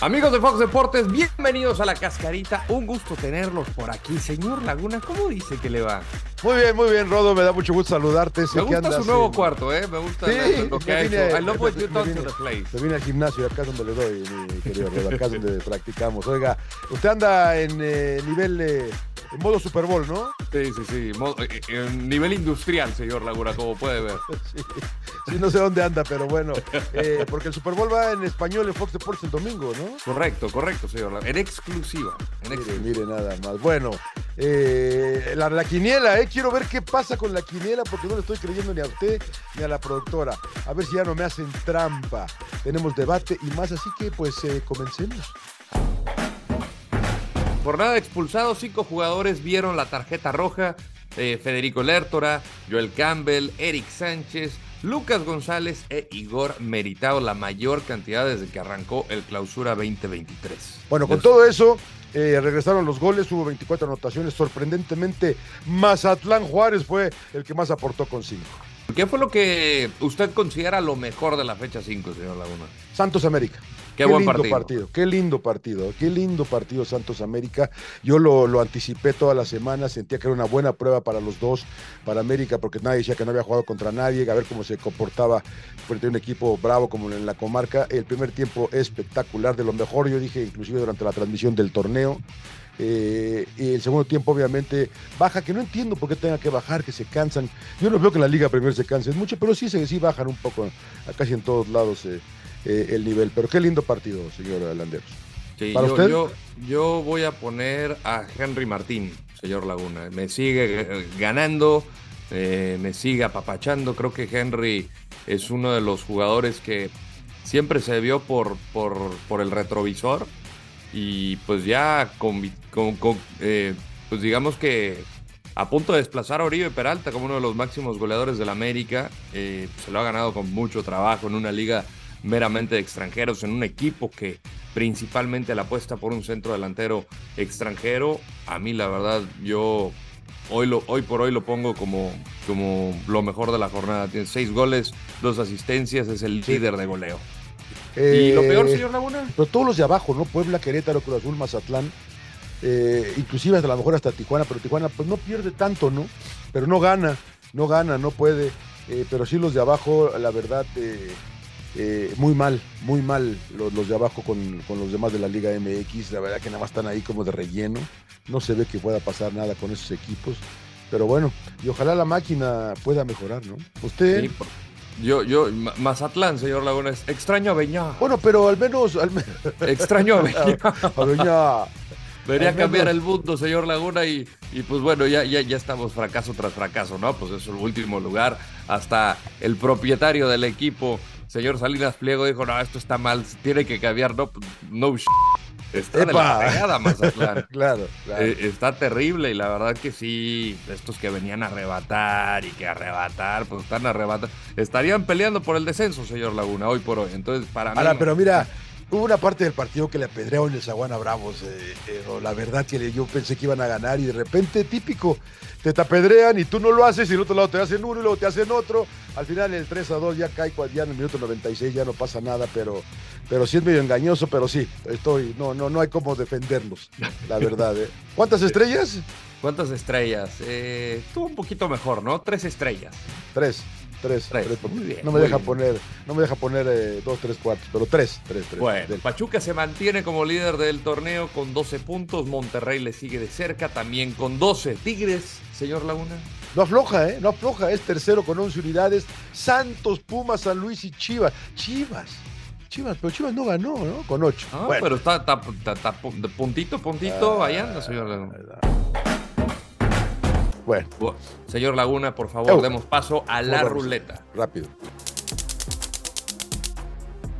Amigos de Fox Deportes, bienvenidos a la cascarita. Un gusto tenerlos por aquí. Señor Laguna, ¿cómo dice que le va? Muy bien, muy bien, Rodo. Me da mucho gusto saludarte. me gusta su nuevo cuarto, ¿eh? Me gusta lo que ha hecho. I love what you to the place. Me vine al gimnasio, acá es donde le doy, mi querido Rodo. Acá es donde practicamos. Oiga, usted anda en eh, nivel... Eh, en modo Super Bowl, ¿no? Sí, sí, sí. Eh, en nivel industrial, señor Laguna, como puede ver. Sí, no sé dónde anda, pero bueno. Eh, porque el Super Bowl va en español en Fox Sports el domingo, ¿no? Correcto, correcto, señor Laguna. En exclusiva. En mire, nada más. Bueno, eh, la, la, quiniela, ¿eh? Quiero ver qué pasa con la quiniela porque no le estoy creyendo ni a usted ni a la productora. A ver si ya no me hacen trampa. Tenemos debate y más, así que pues comencemos. Jornada de expulsados, cinco jugadores vieron la tarjeta roja. Eh, Federico Lertora, Joel Campbell, Eric Sánchez, Lucas González e Igor Meritao, la mayor cantidad desde que arrancó el clausura 2023. Bueno, con todo eso, eh, regresaron los goles, hubo 24 anotaciones. Sorprendentemente, Mazatlán Juárez fue el que más aportó con 5. ¿Qué fue lo que usted considera lo mejor de la fecha 5, señor Laguna? Santos América. Qué, buen lindo partido. Qué lindo partido. Qué lindo partido Santos América. Yo lo, anticipé toda la semana. Sentía que era una buena prueba para los dos, para América, porque nadie decía que no había jugado contra nadie. A ver cómo se comportaba frente a un equipo bravo como en la comarca. El primer tiempo espectacular, de lo mejor, yo dije, inclusive durante la transmisión del torneo. Eh, y el segundo tiempo, obviamente, baja, que no entiendo por qué tenga que bajar, que se cansan. Yo no veo que en la Liga primero se cansen mucho, pero sí, sí bajan un poco, casi en todos lados. Eh, eh, el nivel. Pero qué lindo partido, señor Landeros. ¿Para yo, usted? Yo, voy a poner a Henry Martín, señor Laguna. Me sigue eh, ganando, eh, me sigue apapachando. Creo que Henry es uno de los jugadores que siempre se vio por, por, el retrovisor y pues ya con, pues digamos que a punto de desplazar a Oribe Peralta como uno de los máximos goleadores del América. se lo ha ganado con mucho trabajo en una liga meramente de extranjeros en un equipo que principalmente la apuesta por un centro delantero extranjero. A mí la verdad yo hoy, lo, hoy por hoy lo pongo como, como lo mejor de la jornada. Tiene seis goles, dos asistencias, es el líder de goleo. ¿Y lo peor, eh, señor Laguna? Pero todos los de abajo, ¿no? Puebla, Querétaro, Cruz Azul, Mazatlán. Eh, inclusive hasta a lo mejor hasta Tijuana, pero Tijuana pues no pierde tanto, ¿no? Pero no gana, no gana, no puede. Eh, pero sí los de abajo, la verdad, eh, muy mal, muy mal los, de abajo con, los demás de la Liga MX. La verdad que nada más están ahí como de relleno. No se ve que pueda pasar nada con esos equipos. Pero bueno, y ojalá la máquina pueda mejorar, ¿no? Usted. yo, yo, Mazatlán, señor Laguna, extraño a Beñá. Bueno, pero al menos. extraño a Beñá. Debería cambiar el mundo, señor Laguna, y, y, pues bueno, ya, ya, ya estamos fracaso tras fracaso, ¿no? Pues es el último lugar. Hasta el propietario del equipo señor Salinas Pliego dijo, no, esto está mal, tiene que cambiar, no, no Está de la pegada, Mazatlán. claro, claro. Eh, está terrible y la verdad que sí, estos que venían a arrebatar y que arrebatar, pues están arrebatando. Estarían peleando por el descenso, señor Laguna, hoy por hoy. Entonces, para mí. Ahora, pero mira, hubo una parte del partido que le apedrearon el Zaguana Bravos. Eh, eh, la verdad que yo pensé que iban a ganar y de repente, típico, te tapedrean y tú no lo haces y el otro lado te hacen uno y luego te hacen otro. Al final el 3 a 2 ya cae, ya en el minuto 96 ya no pasa nada, pero, pero sí es medio engañoso, pero sí, estoy, no, no, no hay cómo defenderlos, la verdad. ¿eh? ¿Cuántas estrellas? ¿Cuántas estrellas? Eh, estuvo un poquito mejor, ¿no? Tres estrellas. Tres. Tres, no me deja poner, no me deja poner eh, dos, tres cuartos, pero tres, tres, tres. Bueno, Pachuca se mantiene como líder del torneo con 12 puntos, Monterrey le sigue de cerca también con 12. Tigres, señor Laguna. No afloja, ¿eh? No afloja, es tercero con 11 unidades. Santos, Pumas, San Luis y Chivas. Chivas. Chivas, pero Chivas no ganó, ¿no? Con 8. Ah, bueno. pero está, está, puntito, puntito, ahí anda, señor Laguna. Bueno. Señor Laguna, por favor, demos paso a la ruleta. Rápido.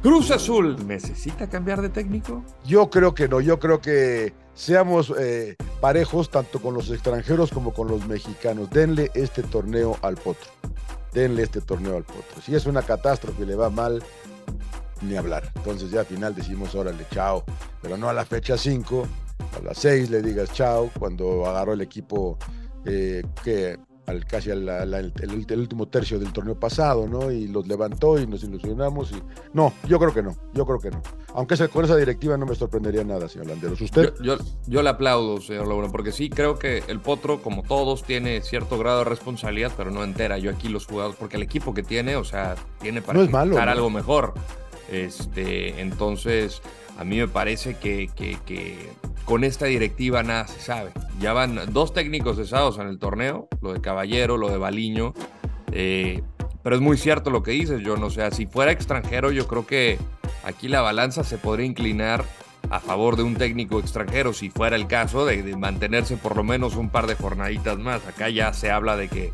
Cruz Azul, ¿necesita cambiar de técnico? Yo creo que no, yo creo que seamos eh, parejos tanto con los extranjeros como con los mexicanos. Denle este torneo al potro. Denle este torneo al potro. Si es una catástrofe y le va mal, ni hablar. Entonces ya al final decimos, órale, chao. Pero no a la fecha 5, a las 6 le digas chao cuando agarró el equipo eh, que al casi al, el, último tercio del torneo pasado, ¿no? Y los levantó y nos ilusionamos. Y... No, yo creo que no, yo creo que no. Aunque con esa directiva no me sorprendería nada, señor Landeros. ¿Usted? Yo, yo, le aplaudo, señor Laguna, porque sí creo que el Potro, como todos, tiene cierto grado de responsabilidad, pero no entera. Yo aquí los jugadores, porque el equipo que tiene, o sea, tiene para no algo mejor. Este, entonces, a mí me parece que, con esta directiva nada se sabe. Ya van dos técnicos cesados en el torneo, lo de Caballero, lo de Baliño. Eh, pero es muy cierto lo que dices, yo no sé, si fuera extranjero, yo creo que aquí la balanza se podría inclinar a favor de un técnico extranjero, si fuera el caso, de, mantenerse por lo menos un par de jornaditas más. Acá ya se habla de que,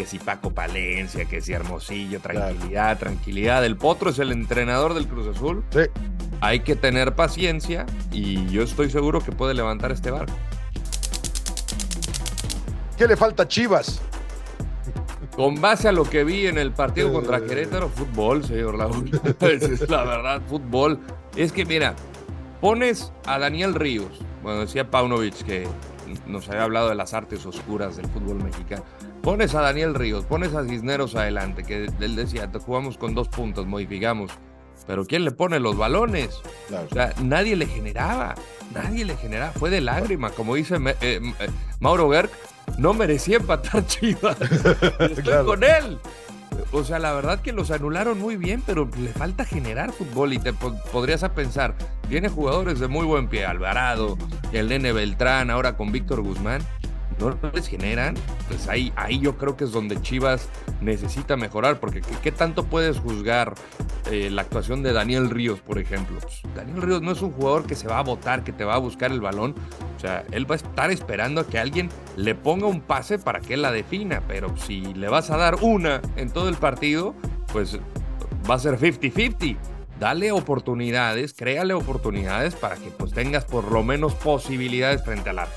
que si Paco Palencia, que si Hermosillo, tranquilidad, tranquilidad. El Potro es el entrenador del Cruz Azul. Sí hay que tener paciencia y yo estoy seguro que puede levantar este barco. ¿Qué le falta a Chivas? Con base a lo que vi en el partido contra eh. Querétaro, fútbol, señor Raúl. es la verdad, fútbol. Es que mira, pones a Daniel Ríos, bueno, decía Paunovic que nos había hablado de las artes oscuras del fútbol mexicano. Pones a Daniel Ríos, pones a Cisneros adelante, que él decía, jugamos con dos puntos, modificamos. Pero ¿quién le pone los balones? O sea, nadie le generaba, nadie le generaba. Fue de lágrima, como dice eh, eh, Mauro Berg, no merecía empatar Chivas. Estoy con él. O sea, la verdad que los anularon muy bien, pero le falta generar fútbol y te podrías a pensar, tiene jugadores de muy buen pie, Alvarado, el Nene Beltrán, ahora con Víctor Guzmán, no les generan, pues ahí, ahí yo creo que es donde Chivas necesita mejorar, porque ¿qué, tanto puedes juzgar eh, la actuación de Daniel Ríos, por ejemplo? Pues, Daniel Ríos no es un jugador que se va a votar, que te va a buscar el balón, o sea, él va a estar esperando a que alguien le ponga un pase para que él la defina, pero si le vas a dar una en todo el partido, pues va a ser 50-50 dale oportunidades, créale oportunidades para que pues tengas por lo menos posibilidades frente al arco.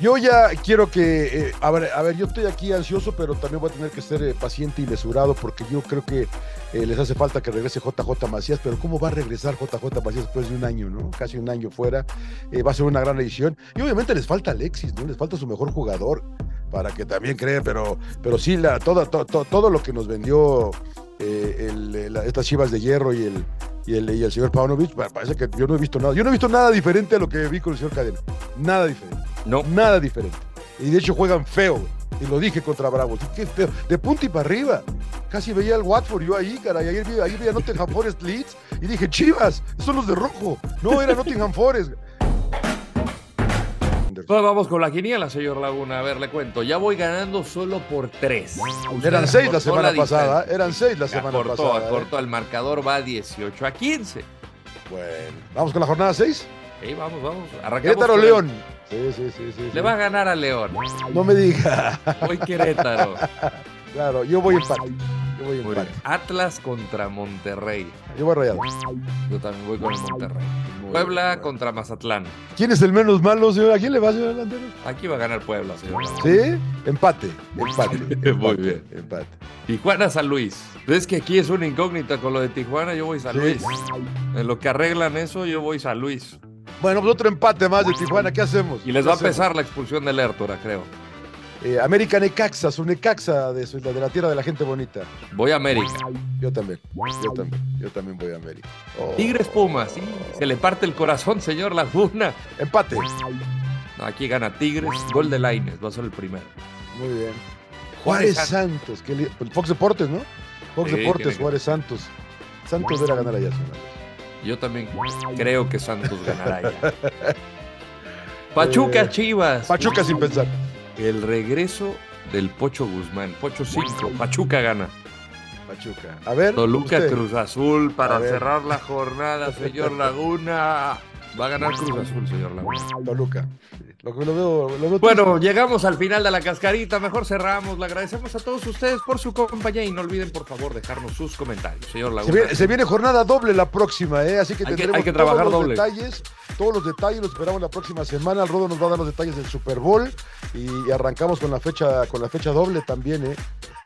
Yo ya quiero que, eh, a, ver, a ver, yo estoy aquí ansioso, pero también voy a tener que ser eh, paciente y mesurado porque yo creo que eh, les hace falta que regrese JJ Macías, pero ¿cómo va a regresar JJ Macías después de un año, ¿no? Casi un año fuera. va a ser una gran edición. Y obviamente les falta Alexis, ¿no? Les falta su mejor jugador para que también creen, pero, pero sí, la, todo, todo lo que nos vendió estas chivas de hierro y el, y el, y el señor Paunovic, parece que yo no he visto nada. Yo no he visto nada diferente a lo que vi con el señor Cadena. Nada diferente. No. Nada diferente. Y de hecho juegan feo. Y lo dije contra Bravos. Qué feo. De punta y para arriba. Casi veía el Watford yo ahí, cara. Y ahí veía, ahí veía Nottingham Forest Leeds. Y dije, chivas, son los de rojo. No, era Nottingham Forest. Pues vamos con la quiniela, señor Laguna. A ver, le cuento. Ya voy ganando solo por tres. Eran seis la semana pasada. Eran seis la semana pasada. Acortó, ¿eh? el marcador va 18 a 15. Bueno, ¿vamos con la jornada 6? Sí, vamos, vamos. Querétaro León. Sí, sí, sí, sí. Le va a ganar a León. No me diga. Voy Querétaro. claro, yo voy empate. Empate. Atlas contra Monterrey. Yo voy rayado. Yo también voy con el Monterrey. Puebla contra Mazatlán. ¿Quién es el menos malo, señor? ¿A quién le va, señor Landeros? Aquí va a ganar Puebla, señor. ¿Sí? Empate. Empate. Muy bien. Empate. Tijuana San Luis. Es que aquí es una incógnita con lo de Tijuana, yo voy San Luis. En lo que arreglan eso, yo voy San Luis. Bueno, pues otro empate más de Tijuana, ¿qué hacemos? Y les va a pesar la expulsión del Lertora, creo. Eh, América Necaxa, su Necaxa de, de, la tierra de la gente bonita. Voy a América. Yo también, yo también, yo también voy a América. Oh. Tigres Pumas, sí, se le parte el corazón, señor Laguna. Empate. aquí gana Tigres, gol de Laines, va a ser el primero. Muy bien. Juárez, Santos, Fox Deportes, ¿no? Fox Deportes, Juárez Santos. Santos debe ganar allá, señor. Yo también creo que Santos ganará ya. Pachuca, eh, Chivas. Pachuca sin pensar. El regreso del Pocho Guzmán. Pocho 5. Pachuca gana. Pachuca. A ver. Toluca Cruz Azul para cerrar la jornada, señor Laguna. Va a ganar Cruz Azul, señor Laguna. Toluca bueno, llegamos al final de la cascarita. Mejor cerramos. Le agradecemos a todos ustedes por su compañía y no olviden, por favor, dejarnos sus comentarios. Señor Laguna. Se viene, jornada doble la próxima, ¿eh? así que tendremos hay que, trabajar todos los detalles. Todos los detalles los esperamos la próxima semana. El Rodo nos va a dar los detalles del Super Bowl y arrancamos con la fecha, con la fecha doble también, ¿eh?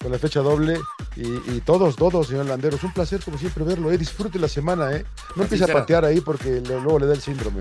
con la fecha doble y, todos, todos, señor Landeros. Un placer, como siempre, verlo. ¿eh? Disfrute la semana, ¿eh? No empiece a patear ahí porque luego le da el síndrome.